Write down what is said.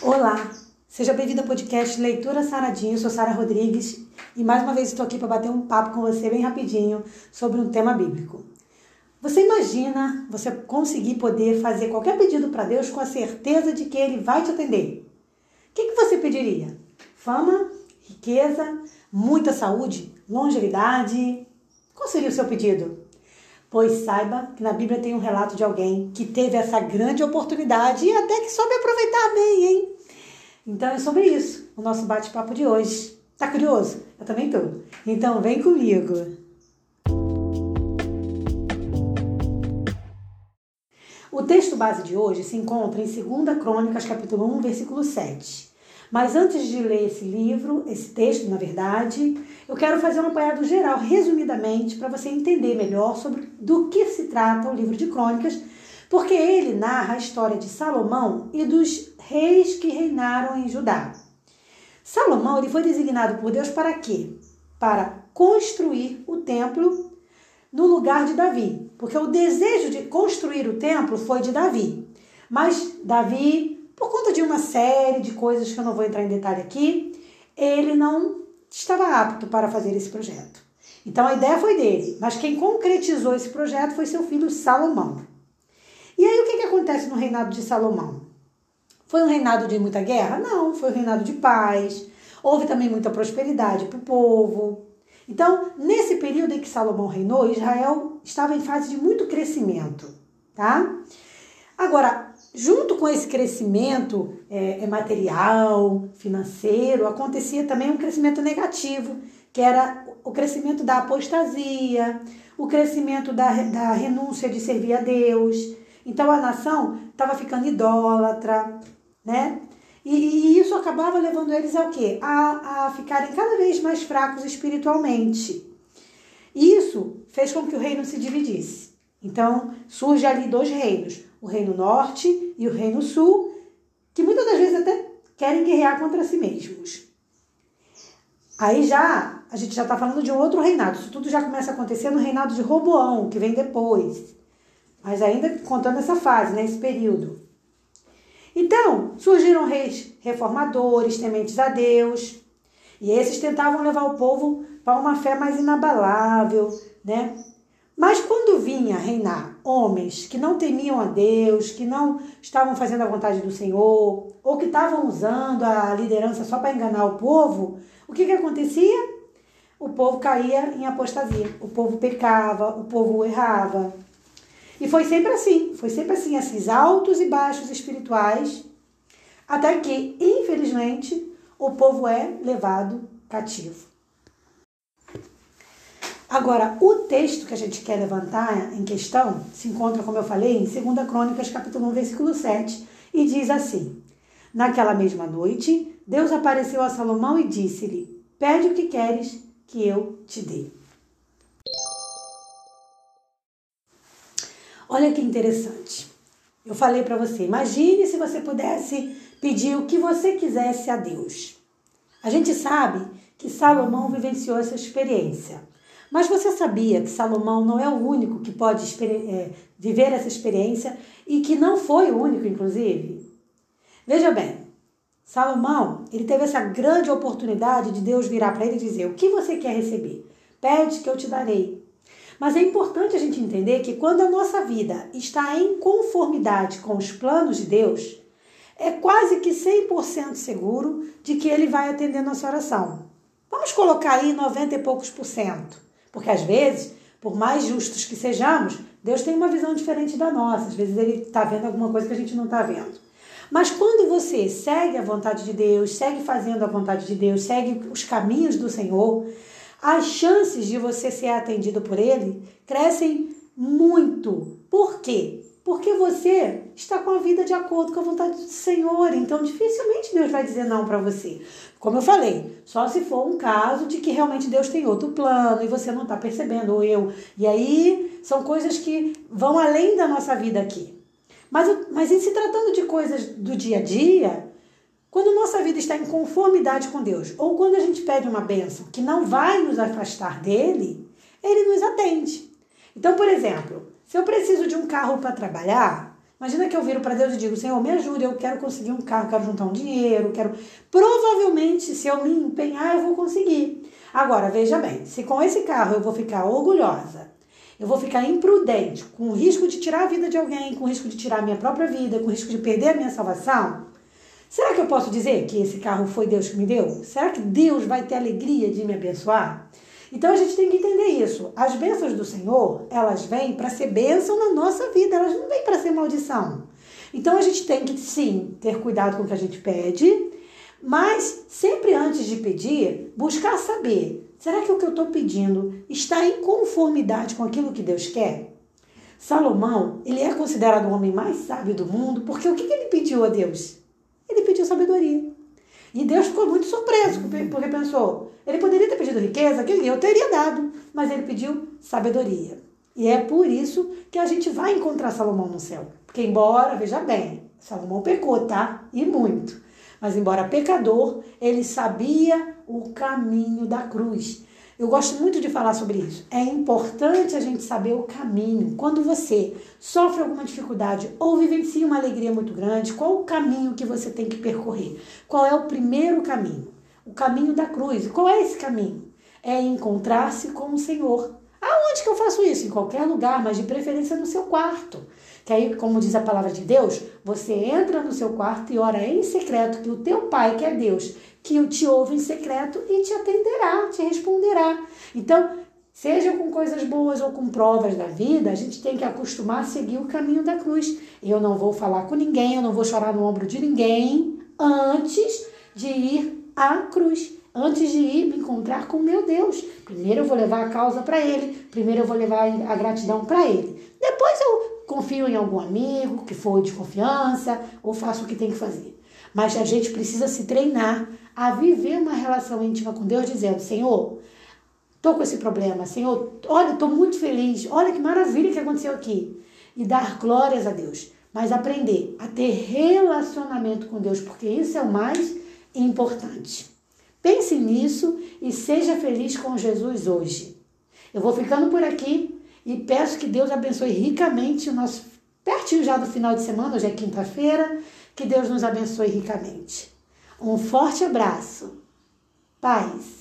Olá, seja bem-vindo ao podcast Leitura Saradinho. Eu sou Sara Rodrigues e mais uma vez estou aqui para bater um papo com você bem rapidinho sobre um tema bíblico. Você imagina você conseguir poder fazer qualquer pedido para Deus com a certeza de que Ele vai te atender? O que, que você pediria? Fama, riqueza, muita saúde, longevidade? Qual seria o seu pedido? Pois saiba que na Bíblia tem um relato de alguém que teve essa grande oportunidade e até que soube aproveitar bem, hein? Então é sobre isso o nosso bate-papo de hoje. Tá curioso? Eu também tô. Então vem comigo. O texto base de hoje se encontra em 2 Crônicas, capítulo 1, versículo 7. Mas antes de ler esse livro, esse texto, na verdade, eu quero fazer um apanhado geral, resumidamente, para você entender melhor sobre do que se trata o livro de Crônicas, porque ele narra a história de Salomão e dos reis que reinaram em Judá. Salomão ele foi designado por Deus para quê? Para construir o templo no lugar de Davi, porque o desejo de construir o templo foi de Davi. Mas Davi por conta de uma série de coisas que eu não vou entrar em detalhe aqui, ele não estava apto para fazer esse projeto. Então a ideia foi dele, mas quem concretizou esse projeto foi seu filho Salomão. E aí o que, que acontece no reinado de Salomão? Foi um reinado de muita guerra? Não, foi um reinado de paz. Houve também muita prosperidade para o povo. Então, nesse período em que Salomão reinou, Israel estava em fase de muito crescimento, tá? Agora, Junto com esse crescimento é, é, material, financeiro, acontecia também um crescimento negativo, que era o crescimento da apostasia, o crescimento da, da renúncia de servir a Deus. Então a nação estava ficando idólatra, né? E, e, isso acabava levando eles ao quê? A, a ficarem cada vez mais fracos espiritualmente. Isso fez com que o reino se dividisse. Então surge ali dois reinos o Reino Norte e o Reino Sul, que muitas das vezes até querem guerrear contra si mesmos. Aí já, a gente já está falando de um outro reinado. Isso tudo já começa a acontecer no reinado de Roboão, que vem depois. Mas ainda contando essa fase, né, esse período. Então, surgiram reis reformadores, tementes a Deus, e esses tentavam levar o povo para uma fé mais inabalável, né? Mas quando vinha reinar homens que não temiam a Deus, que não estavam fazendo a vontade do Senhor, ou que estavam usando a liderança só para enganar o povo, o que, que acontecia? O povo caía em apostasia, o povo pecava, o povo errava. E foi sempre assim, foi sempre assim, esses altos e baixos espirituais, até que, infelizmente, o povo é levado cativo. Agora, o texto que a gente quer levantar em questão se encontra, como eu falei, em 2 Crônicas, capítulo 1, versículo 7, e diz assim: Naquela mesma noite, Deus apareceu a Salomão e disse-lhe: Pede o que queres que eu te dê. Olha que interessante. Eu falei para você, imagine se você pudesse pedir o que você quisesse a Deus. A gente sabe que Salomão vivenciou essa experiência. Mas você sabia que Salomão não é o único que pode é, viver essa experiência e que não foi o único, inclusive? Veja bem, Salomão, ele teve essa grande oportunidade de Deus virar para ele e dizer: O que você quer receber? Pede que eu te darei. Mas é importante a gente entender que quando a nossa vida está em conformidade com os planos de Deus, é quase que 100% seguro de que ele vai atender nossa oração. Vamos colocar aí 90 e poucos por cento. Porque às vezes, por mais justos que sejamos, Deus tem uma visão diferente da nossa. Às vezes ele está vendo alguma coisa que a gente não está vendo. Mas quando você segue a vontade de Deus, segue fazendo a vontade de Deus, segue os caminhos do Senhor, as chances de você ser atendido por Ele crescem muito. Por quê? Porque você está com a vida de acordo com a vontade do Senhor. Então, dificilmente Deus vai dizer não para você. Como eu falei, só se for um caso de que realmente Deus tem outro plano e você não está percebendo, ou eu. E aí são coisas que vão além da nossa vida aqui. Mas, mas em se tratando de coisas do dia a dia, quando nossa vida está em conformidade com Deus, ou quando a gente pede uma bênção que não vai nos afastar dele, ele nos atende. Então, por exemplo, se eu preciso de um carro para trabalhar, Imagina que eu viro para Deus e digo: Senhor, me ajude, eu quero conseguir um carro, quero juntar um dinheiro, quero. Provavelmente, se eu me empenhar, eu vou conseguir. Agora, veja bem: se com esse carro eu vou ficar orgulhosa, eu vou ficar imprudente, com risco de tirar a vida de alguém, com risco de tirar a minha própria vida, com risco de perder a minha salvação, será que eu posso dizer que esse carro foi Deus que me deu? Será que Deus vai ter alegria de me abençoar? Então a gente tem que entender isso. As bênçãos do Senhor, elas vêm para ser bênção na nossa vida, elas não vêm para ser maldição. Então a gente tem que sim ter cuidado com o que a gente pede, mas sempre antes de pedir, buscar saber: será que o que eu estou pedindo está em conformidade com aquilo que Deus quer? Salomão, ele é considerado o homem mais sábio do mundo, porque o que ele pediu a Deus? Ele pediu sabedoria. E Deus ficou muito surpreso, porque pensou: ele poderia ter pedido riqueza, que eu teria dado, mas ele pediu sabedoria. E é por isso que a gente vai encontrar Salomão no céu. Porque, embora, veja bem, Salomão pecou, tá? E muito. Mas, embora pecador, ele sabia o caminho da cruz. Eu gosto muito de falar sobre isso. É importante a gente saber o caminho. Quando você sofre alguma dificuldade ou vivencia uma alegria muito grande, qual o caminho que você tem que percorrer? Qual é o primeiro caminho? O caminho da cruz. E qual é esse caminho? É encontrar-se com o Senhor. Aonde que eu faço isso? Em qualquer lugar, mas de preferência no seu quarto. Que aí, como diz a palavra de Deus, você entra no seu quarto e ora em secreto, que o teu pai, que é Deus, que te ouve em secreto e te atenderá, te responderá. Então, seja com coisas boas ou com provas da vida, a gente tem que acostumar a seguir o caminho da cruz. Eu não vou falar com ninguém, eu não vou chorar no ombro de ninguém antes de ir à cruz antes de ir me encontrar com meu Deus. Primeiro eu vou levar a causa para Ele, primeiro eu vou levar a gratidão para Ele. Depois eu confio em algum amigo que for de confiança ou faço o que tem que fazer. Mas a gente precisa se treinar a viver uma relação íntima com Deus, dizendo: Senhor, tô com esse problema, Senhor, olha, tô muito feliz, olha que maravilha que aconteceu aqui. E dar glórias a Deus, mas aprender a ter relacionamento com Deus, porque isso é o mais importante. Pense nisso e seja feliz com Jesus hoje. Eu vou ficando por aqui e peço que Deus abençoe ricamente o nosso pertinho já do final de semana, hoje é quinta-feira, que Deus nos abençoe ricamente. Um forte abraço. Paz.